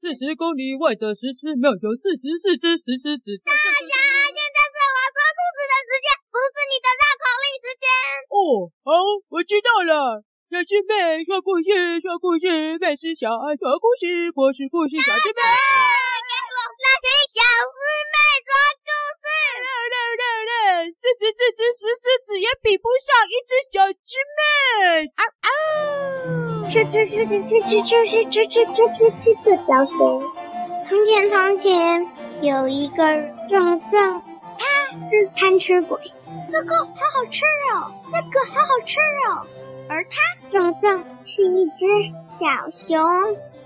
四十公里外的石狮庙有四十四只石狮子。大侠，现在是我说兔子的时间，不是你的绕口令时间。哦，好，我知道了。小师妹说故事，说故事，妹是小爱说故事，我是故事小师妹。给我那群小师妹说故事。来来来这只这只石狮子也比不上一只小鸡妹。啊啊！是是是是是是是是是是是的小熊。从前从前有一个壮壮，他是贪吃鬼，这个好好吃哦，那个好好吃哦。而他壮壮是一只小熊，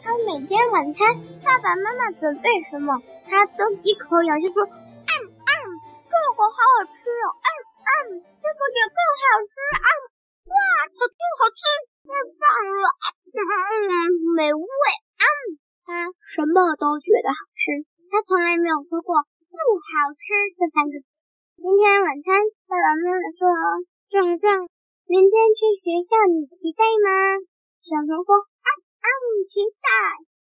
他每天晚餐爸爸妈妈准备什么，他都一口咬下说：“，这个好好吃哦，嗯嗯，这个也更好吃，嗯，哇，好吃好吃，太棒了，嗯嗯，美味，嗯，他什么都觉得好吃，他从来没有说过不好吃这三个字。今天晚餐爸爸妈妈说，壮壮。明天去学校，你期待吗？小熊说：“啊啊，期待。”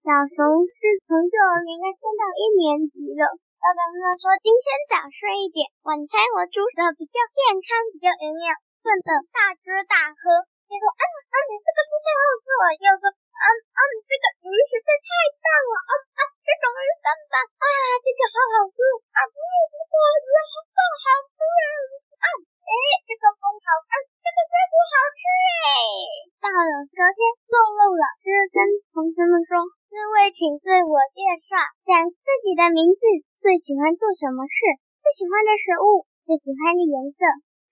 小熊是从幼儿园要升到一年级了。爸爸妈妈说：“今天早睡一点，晚餐我煮的比较健康，比较营养，混得大吃大喝。”他说：“嗯嗯，你这个蔬菜好吃。”我又说：“嗯嗯，这个鱼实在太棒了。嗯嗯，这种鱼三宝啊，这个好好吃。啊，不要不要，鱼好棒，好吃。嗯，哎，这个风好大。”这个水果好吃哎！到了昨天，露露老师跟同学们说：“请自我介绍，讲自己的名字，最喜欢做什么事，最喜欢的食物，最喜欢的颜色，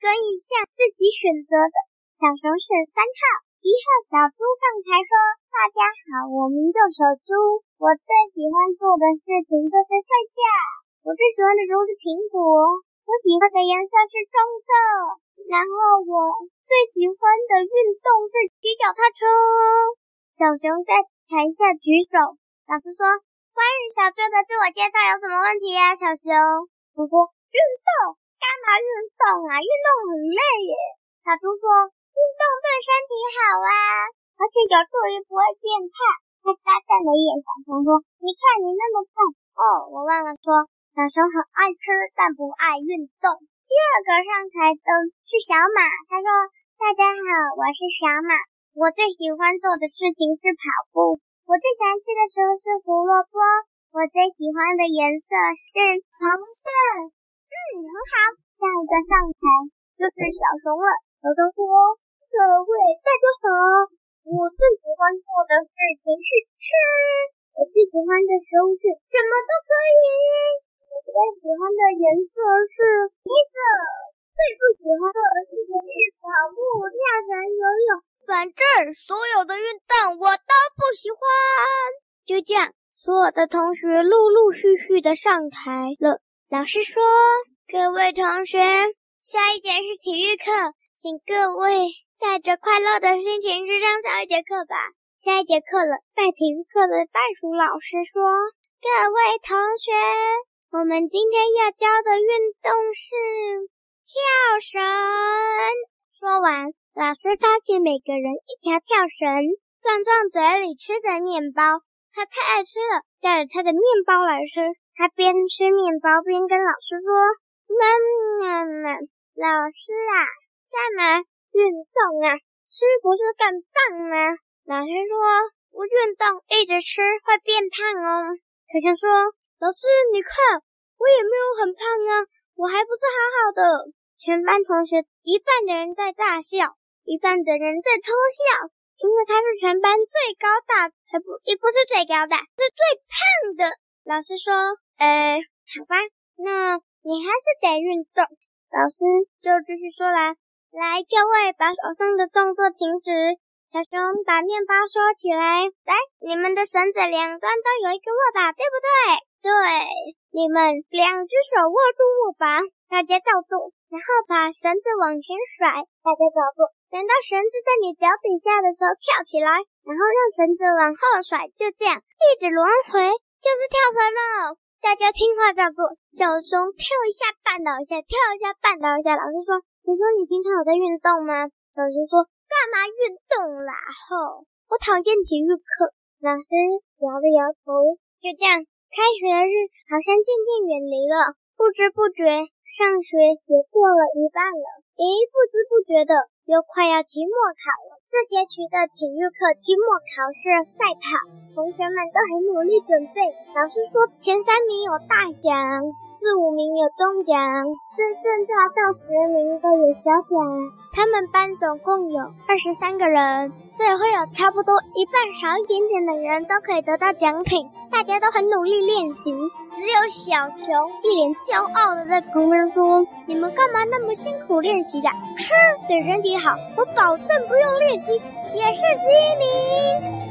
跟一项自己选择的。”小熊是三号，一号小猪上台说：“大家好，我名叫小猪，我最喜欢做的事情就是睡觉。我最喜欢的植物是苹果，我喜欢的颜色是棕色。”然后我最喜欢的运动是骑脚踏车。小熊在台下举手。老师说：“关于小猪的自我介绍有什么问题呀？”小熊我说：“运动干嘛运动啊？运动很累耶。”小猪说：“运动对身体好啊，而且有助于不会变胖。”他发现了眼小熊说：“你看你那么胖。”哦，我忘了说，小熊很爱吃，但不爱运动。第二个上台的是小马，他说：“大家好，我是小马。我最喜欢做的事情是跑步。我最喜欢吃的食物是胡萝卜。我最喜欢的颜色是红色。嗯，很好。下一个上台就是小熊了。小熊说：各位大家好，我最喜欢做的事情是吃。我最喜欢的食物是什么都可以。”我最喜欢的颜色是黑色，最不喜欢做的事情是跑步、跳绳、游泳，反正所有的运。这样，所有的同学陆陆续续的上台了。老师说：“各位同学，下一节是体育课，请各位带着快乐的心情去上下一节课吧。”下一节课了，在体育课的袋鼠老师说：“各位同学。”我们今天要教的运动是跳绳。说完，老师发给每个人一条跳绳。壮壮嘴里吃着面包，他太爱吃了，带着他的面包来吃。他边吃面包边跟老师说：“妈妈妈，老师啊，干嘛运动啊？吃不是更棒吗？”老师说：“不运动，一直吃会变胖哦。”小熊说。老师，你看，我也没有很胖啊，我还不是好好的。全班同学一半的人在大笑，一半的人在偷笑，因为他是全班最高大，还不也不是最高的，是最胖的。老师说：“呃，好吧，那你还是得运动。”老师就继续说来：“来，各位把手上的动作停止。小熊把面包收起来，来，你们的绳子两端都有一个握把，对不对？”对，你们两只手握住握把，大家照做，然后把绳子往前甩，大家照做。等到绳子在你脚底下的时候，跳起来，然后让绳子往后甩，就这样一直轮回，就是跳绳了。大家听话照做。小熊跳一下绊倒一下，跳一下绊倒一下。老师说：“你说你平常有在运动吗？”小熊说：“干嘛运动啦？吼，我讨厌体育课。”老师摇了摇头。就这样，开学日好像渐渐远离了。不知不觉，上学也过了一半了。咦，不知不觉的，又快要期末考了。这学期的体育课期末考试赛跑，同学们都很努力准备。老师说，前三名有大奖。四五名有中奖，剩剩下到十名都有小奖。他们班总共有二十三个人，所以会有差不多一半少一点点的人都可以得到奖品。大家都很努力练习，只有小熊一脸骄傲的在旁边说：“你们干嘛那么辛苦练习呀？吃对身体好，我保证不用练习也是第一名。”